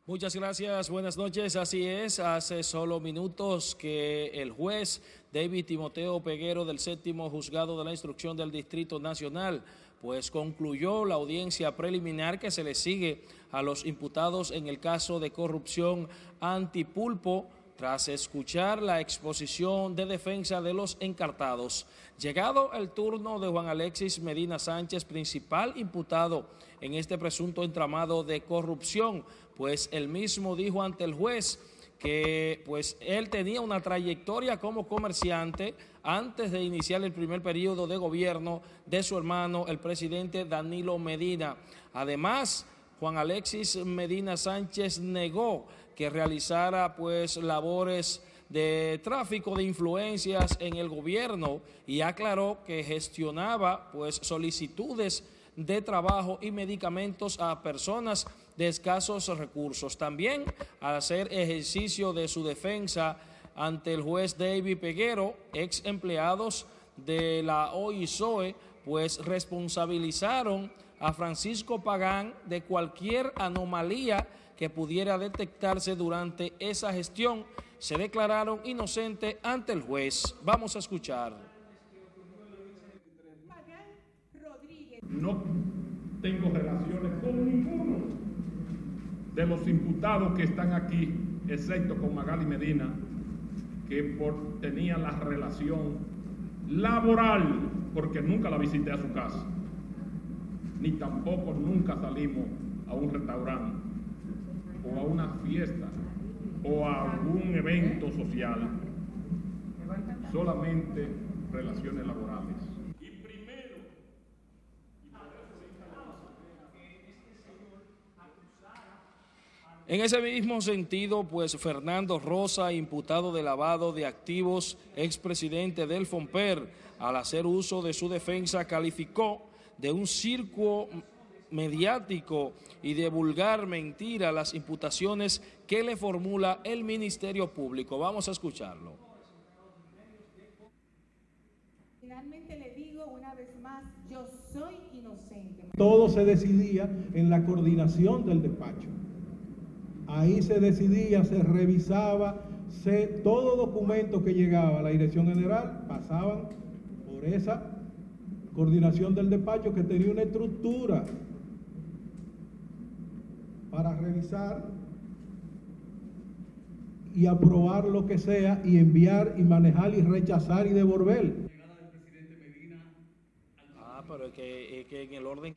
[SPEAKER 36] Muchas gracias, buenas noches. Así es, hace solo minutos que el juez David Timoteo Peguero del séptimo juzgado de la instrucción del Distrito Nacional pues concluyó la audiencia preliminar que se le sigue a los imputados en el caso de corrupción antipulpo tras escuchar la exposición de defensa de los encartados. Llegado el turno de Juan Alexis Medina Sánchez, principal imputado en este presunto entramado de corrupción, pues él mismo dijo ante el juez que pues él tenía una trayectoria como comerciante antes de iniciar el primer periodo de gobierno de su hermano, el presidente Danilo Medina. Además, Juan Alexis Medina Sánchez negó que realizara pues labores de tráfico de influencias en el gobierno y aclaró que gestionaba pues solicitudes de trabajo y medicamentos a personas de escasos recursos. También al hacer ejercicio de su defensa ante el juez David Peguero, ex empleados de la OISOE, pues responsabilizaron a Francisco Pagán de cualquier anomalía que pudiera detectarse durante esa gestión se declararon inocentes ante el juez. Vamos a escuchar.
[SPEAKER 37] No tengo relaciones con ninguno de los imputados que están aquí, excepto con Magali Medina, que por, tenía la relación laboral, porque nunca la visité a su casa, ni tampoco nunca salimos a un restaurante o a una fiesta o a algún evento social, solamente relaciones laborales.
[SPEAKER 36] En ese mismo sentido, pues Fernando Rosa, imputado de lavado de activos, expresidente del FOMPER, al hacer uso de su defensa, calificó de un circo mediático y de vulgar mentira las imputaciones que le formula el Ministerio Público. Vamos a escucharlo.
[SPEAKER 38] Finalmente le digo una vez más, yo soy inocente.
[SPEAKER 39] Todo se decidía en la coordinación del despacho. Ahí se decidía, se revisaba, se, todo documento que llegaba a la Dirección General pasaban por esa coordinación del despacho que tenía una estructura para revisar y aprobar lo que sea y enviar y manejar y rechazar y devolver.
[SPEAKER 36] Ah, pero es que, es que en el orden...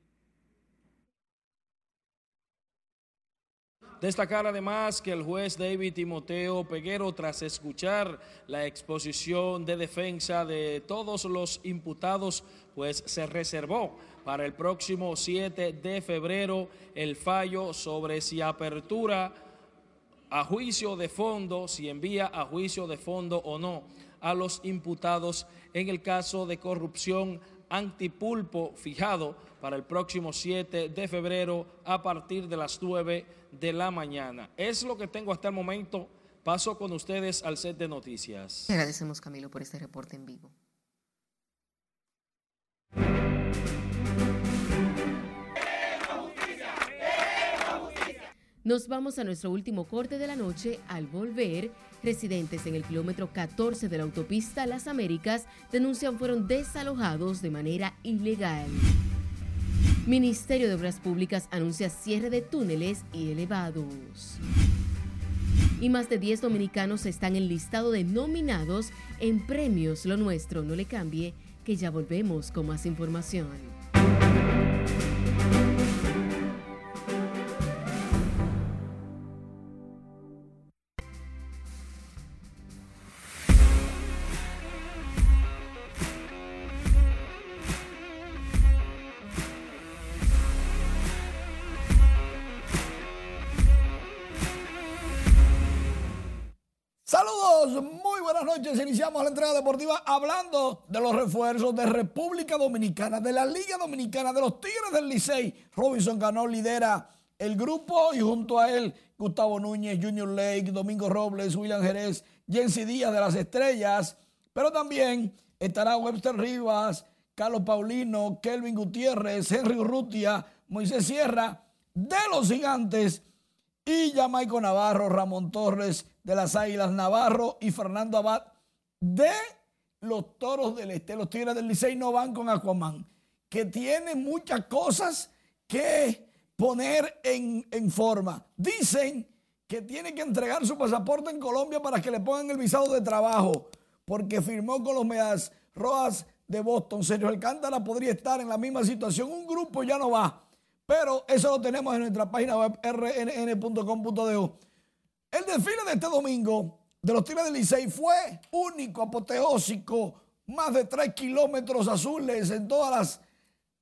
[SPEAKER 36] Destacar además que el juez David Timoteo Peguero, tras escuchar la exposición de defensa de todos los imputados, pues se reservó para el próximo 7 de febrero el fallo sobre si apertura a juicio de fondo, si envía a juicio de fondo o no a los imputados en el caso de corrupción antipulpo fijado para el próximo 7 de febrero a partir de las 9 de la mañana. Es lo que tengo hasta el momento. Paso con ustedes al set de noticias.
[SPEAKER 1] Agradecemos Camilo por este reporte en vivo. Nos vamos a nuestro último corte de la noche. Al volver, residentes en el kilómetro 14 de la autopista Las Américas denuncian fueron desalojados de manera ilegal. Ministerio de Obras Públicas anuncia cierre de túneles y elevados. Y más de 10 dominicanos están en listado de nominados en premios Lo Nuestro. No le cambie, que ya volvemos con más información.
[SPEAKER 40] La entrega deportiva hablando de los refuerzos de República Dominicana, de la Liga Dominicana, de los Tigres del Licey. Robinson Cano lidera el grupo y junto a él Gustavo Núñez, Junior Lake, Domingo Robles, William Jerez, Jensi Díaz de las Estrellas, pero también estará Webster Rivas, Carlos Paulino, Kelvin Gutiérrez, Henry Urrutia, Moisés Sierra de los Gigantes y Jamaico Navarro, Ramón Torres de las Águilas Navarro y Fernando Abad de los Toros del Este. Los Tigres del Licey no van con Aquaman, que tiene muchas cosas que poner en, en forma. Dicen que tiene que entregar su pasaporte en Colombia para que le pongan el visado de trabajo, porque firmó con los Medias Rojas de Boston. Sergio Alcántara podría estar en la misma situación. Un grupo ya no va. Pero eso lo tenemos en nuestra página web rnn.com.de. El desfile de este domingo de los Tigres del Licey fue único, apoteósico, más de tres kilómetros azules en todas las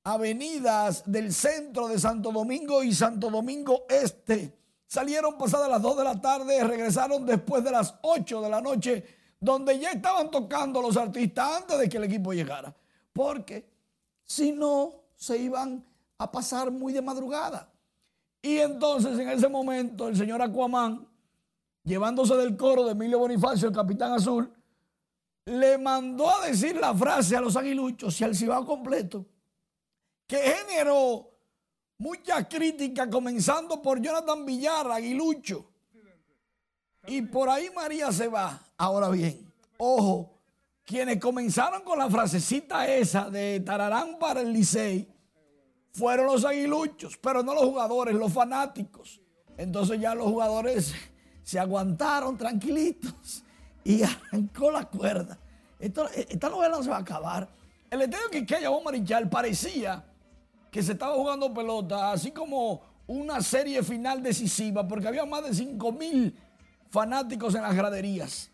[SPEAKER 40] avenidas del centro de Santo Domingo y Santo Domingo Este. Salieron pasadas las 2 de la tarde, regresaron después de las 8 de la noche, donde ya estaban tocando los artistas antes de que el equipo llegara. Porque si no, se iban a pasar muy de madrugada. Y entonces en ese momento el señor Aquaman, llevándose del coro de Emilio Bonifacio, el capitán azul, le mandó a decir la frase a los aguiluchos y al cibao completo, que generó mucha crítica, comenzando por Jonathan Villar, aguilucho, Y por ahí María se va. Ahora bien, ojo, quienes comenzaron con la frasecita esa de Tararán para el Licey fueron los aguiluchos, pero no los jugadores, los fanáticos. Entonces ya los jugadores se aguantaron tranquilitos y [LAUGHS] arrancó la cuerda. esta novela no se va a acabar. El estadio que llamó Marichal parecía que se estaba jugando pelota, así como una serie final decisiva, porque había más de 5 mil fanáticos en las graderías.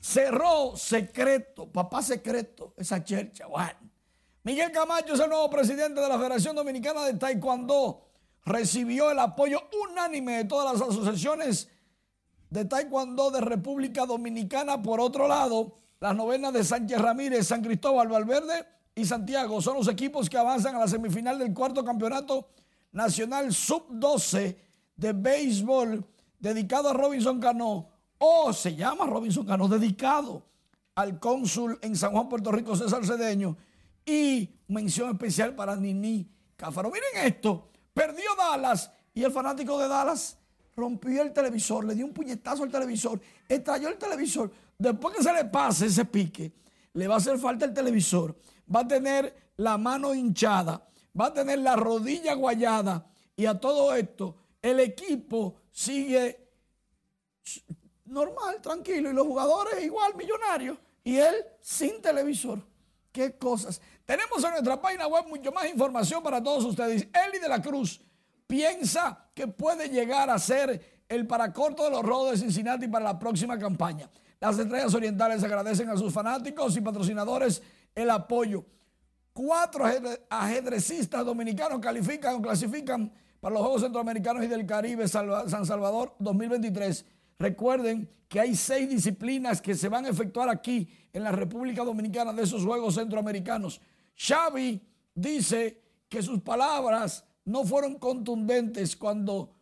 [SPEAKER 40] Cerró secreto, papá secreto, esa chercha. Bueno. Miguel Camacho es el nuevo presidente de la Federación Dominicana de Taekwondo. Recibió el apoyo unánime de todas las asociaciones de Taekwondo de República Dominicana. Por otro lado, las novenas de Sánchez Ramírez, San Cristóbal, Valverde y Santiago son los equipos que avanzan a la semifinal del cuarto campeonato nacional sub-12 de béisbol dedicado a Robinson Cano. O se llama Robinson Cano, dedicado al cónsul en San Juan, Puerto Rico, César Cedeño. Y mención especial para Nini Cáfaro. Miren esto, perdió Dallas y el fanático de Dallas rompió el televisor, le dio un puñetazo al televisor, estalló el televisor. Después que se le pase ese pique, le va a hacer falta el televisor, va a tener la mano hinchada, va a tener la rodilla guayada y a todo esto el equipo sigue normal, tranquilo y los jugadores igual millonarios y él sin televisor. Qué cosas. Tenemos en nuestra página web mucho más información para todos ustedes. Eli de la Cruz piensa que puede llegar a ser el paracorto de los Rojos de Cincinnati para la próxima campaña. Las Estrellas Orientales agradecen a sus fanáticos y patrocinadores el apoyo. Cuatro ajedrecistas dominicanos califican o clasifican para los Juegos Centroamericanos y del Caribe San Salvador 2023. Recuerden que hay seis disciplinas que se van a efectuar aquí en la República Dominicana de esos Juegos Centroamericanos. Xavi dice que sus palabras no fueron contundentes cuando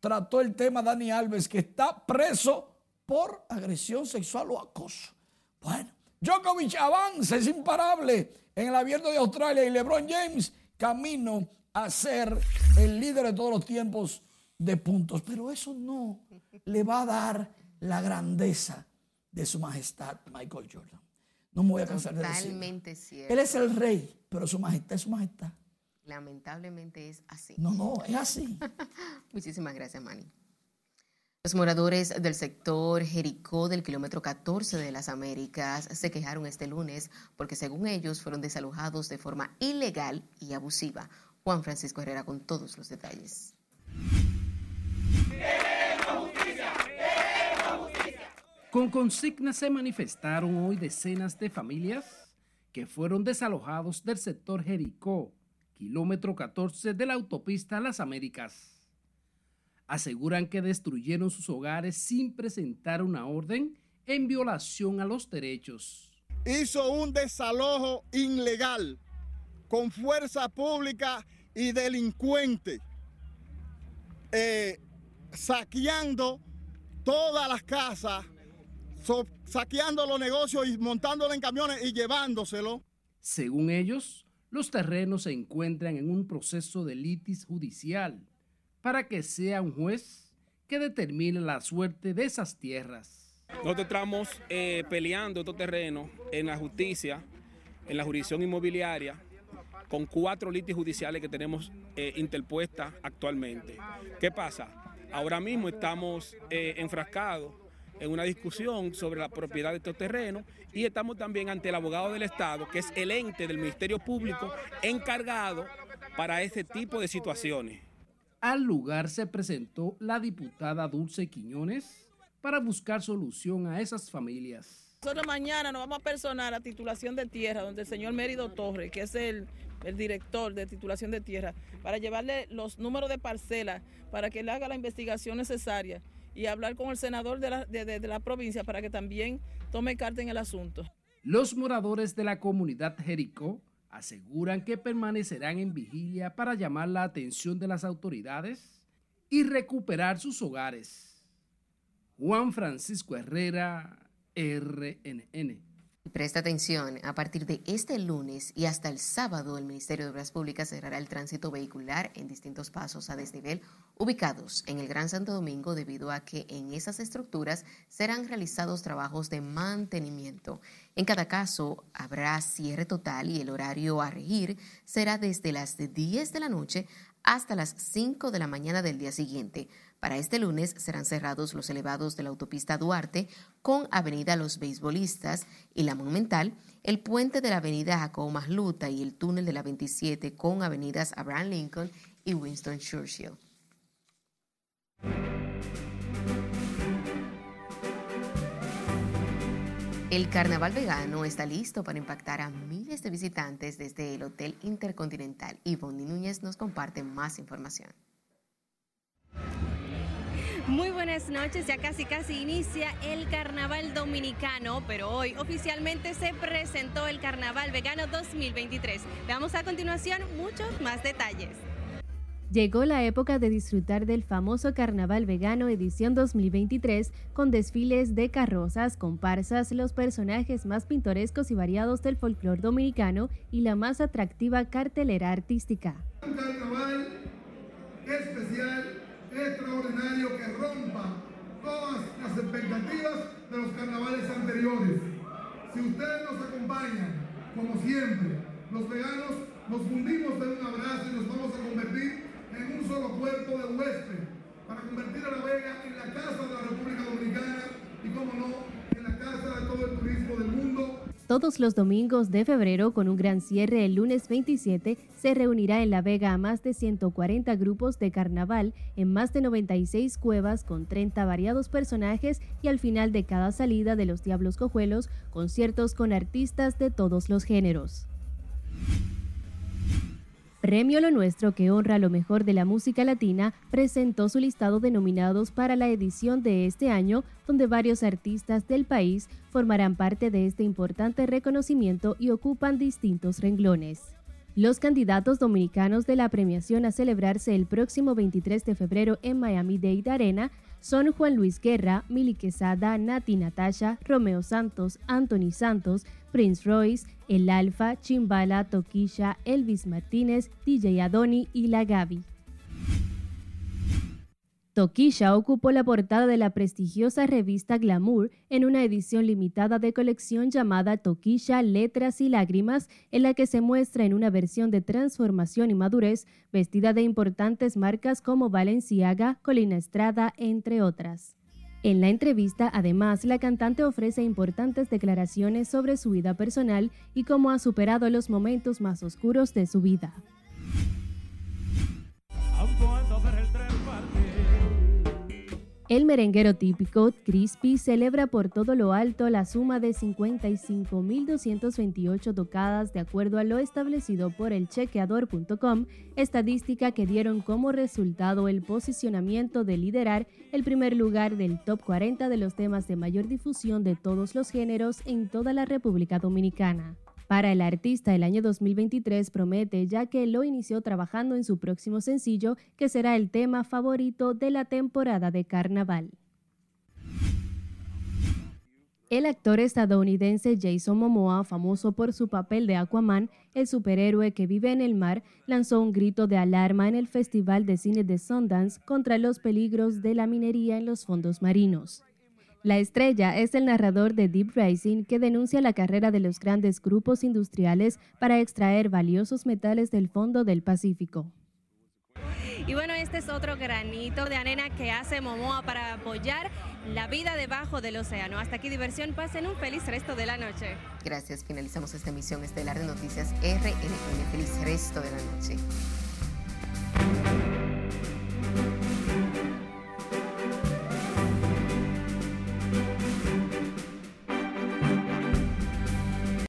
[SPEAKER 40] trató el tema Dani Alves, que está preso por agresión sexual o acoso. Bueno, Djokovic avanza, es imparable en el abierto de Australia y LeBron James camino a ser el líder de todos los tiempos de puntos. Pero eso no le va a dar la grandeza de su majestad Michael Jordan. No me voy a cansar de decirlo.
[SPEAKER 1] Totalmente cierto.
[SPEAKER 40] Él es el rey, pero su majestad es su majestad.
[SPEAKER 1] Lamentablemente es así.
[SPEAKER 40] No, no, es así. [LAUGHS]
[SPEAKER 1] Muchísimas gracias, Manny. Los moradores del sector Jericó del kilómetro 14 de las Américas se quejaron este lunes porque según ellos fueron desalojados de forma ilegal y abusiva. Juan Francisco Herrera con todos los detalles.
[SPEAKER 6] Con consignas se manifestaron hoy decenas de familias que fueron desalojados del sector Jericó, kilómetro 14 de la autopista Las Américas aseguran que destruyeron sus hogares sin presentar una orden en violación a los derechos.
[SPEAKER 41] Hizo un desalojo ilegal con fuerza pública y delincuente, eh, saqueando todas las casas, saqueando los negocios y montándolo en camiones y llevándoselo.
[SPEAKER 6] Según ellos, los terrenos se encuentran en un proceso de litis judicial para que sea un juez que determine la suerte de esas tierras.
[SPEAKER 42] Nosotros estamos eh, peleando estos terrenos en la justicia, en la jurisdicción inmobiliaria, con cuatro litis judiciales que tenemos eh, interpuestas actualmente. ¿Qué pasa? Ahora mismo estamos eh, enfrascados en una discusión sobre la propiedad de estos terrenos y estamos también ante el abogado del Estado, que es el ente del Ministerio Público encargado para ese tipo de situaciones.
[SPEAKER 6] Al lugar se presentó la diputada Dulce Quiñones para buscar solución a esas familias.
[SPEAKER 29] Nosotros mañana nos vamos a personar a titulación de tierra, donde el señor Mérido Torres, que es el, director de titulación de tierra, para llevarle los números de parcelas, para que le haga la investigación necesaria y hablar con el senador de la, de la provincia para que también tome carta en el asunto.
[SPEAKER 6] Los moradores de la comunidad Jericó aseguran que permanecerán en vigilia para llamar la atención de las autoridades y recuperar sus hogares. Juan Francisco Herrera, RNN.
[SPEAKER 1] Presta atención, a partir de este lunes y hasta el sábado, el Ministerio de Obras Públicas cerrará el tránsito vehicular en distintos pasos a desnivel ubicados en el Gran Santo Domingo debido a que en esas estructuras serán realizados trabajos de mantenimiento. En cada caso, habrá cierre total y el horario a regir será desde las 10 de la noche hasta las 5 de la mañana del día siguiente. Para este lunes serán cerrados los elevados de la autopista Duarte con Avenida Los Beisbolistas y la Monumental, el puente de la Avenida Jacobo Masluta y el túnel de la 27 con avenidas Abraham Lincoln y Winston Churchill. El carnaval vegano está listo para impactar a miles de visitantes desde el Hotel Intercontinental y Bondi Núñez nos comparte más información.
[SPEAKER 43] Muy buenas noches, ya casi casi inicia el carnaval dominicano, pero hoy oficialmente se presentó el carnaval vegano 2023. Veamos a continuación muchos más detalles.
[SPEAKER 44] Llegó la época de disfrutar del famoso Carnaval Vegano edición 2023 con desfiles de carrozas, comparsas, los personajes más pintorescos y variados del folclore dominicano y la más atractiva cartelera artística.
[SPEAKER 45] Un carnaval especial extraordinario que rompa todas las expectativas de los carnavales anteriores. Si ustedes nos acompañan, como siempre, los veganos nos fundimos en un abrazo y nos vamos a convertir en un solo cuerpo de huésped para convertir a La Vega en la casa de la República Dominicana y, como no, en la casa de todo el turismo del mundo
[SPEAKER 44] todos los domingos de febrero, con un gran cierre el lunes 27, se reunirá en La Vega a más de 140 grupos de carnaval en más de 96 cuevas con 30 variados personajes y al final de cada salida de los Diablos Cojuelos, conciertos con artistas de todos los géneros. Premio Lo Nuestro, que honra lo mejor de la música latina, presentó su listado de nominados para la edición de este año, donde varios artistas del país formarán parte de este importante reconocimiento y ocupan distintos renglones. Los candidatos dominicanos de la premiación a celebrarse el próximo 23 de febrero en Miami Dade Arena son Juan Luis Guerra, Mili Quesada, Nati Natasha, Romeo Santos, Anthony Santos, Prince Royce, El Alfa, Chimbala, Toquisha, Elvis Martínez, DJ Adoni y La Gaby. Toquisha ocupó la portada de la prestigiosa revista Glamour en una edición limitada de colección llamada Toquisha Letras y Lágrimas, en la que se muestra en una versión de transformación y madurez vestida de importantes marcas como Balenciaga, Colina Estrada, entre otras. En la entrevista, además, la cantante ofrece importantes declaraciones sobre su vida personal y cómo ha superado los momentos más oscuros de su vida. El merenguero típico Crispy celebra por todo lo alto la suma de 55.228 tocadas de acuerdo a lo establecido por el chequeador.com, estadística que dieron como resultado el posicionamiento de liderar el primer lugar del top 40 de los temas de mayor difusión de todos los géneros en toda la República Dominicana. Para el artista, el año 2023 promete ya que lo inició trabajando en su próximo sencillo, que será el tema favorito de la temporada de carnaval. El actor estadounidense Jason Momoa, famoso por su papel de Aquaman, el superhéroe que vive en el mar, lanzó un grito de alarma en el Festival de Cine de Sundance contra los peligros de la minería en los fondos marinos. La estrella es el narrador de Deep Rising que denuncia la carrera de los grandes grupos industriales para extraer valiosos metales del fondo del Pacífico.
[SPEAKER 43] Y bueno, este es otro granito de arena que hace Momoa para apoyar la vida debajo del océano. Hasta aquí diversión, pasen un feliz resto de la noche.
[SPEAKER 1] Gracias, finalizamos esta emisión estelar de Noticias RNN. Feliz resto de la noche.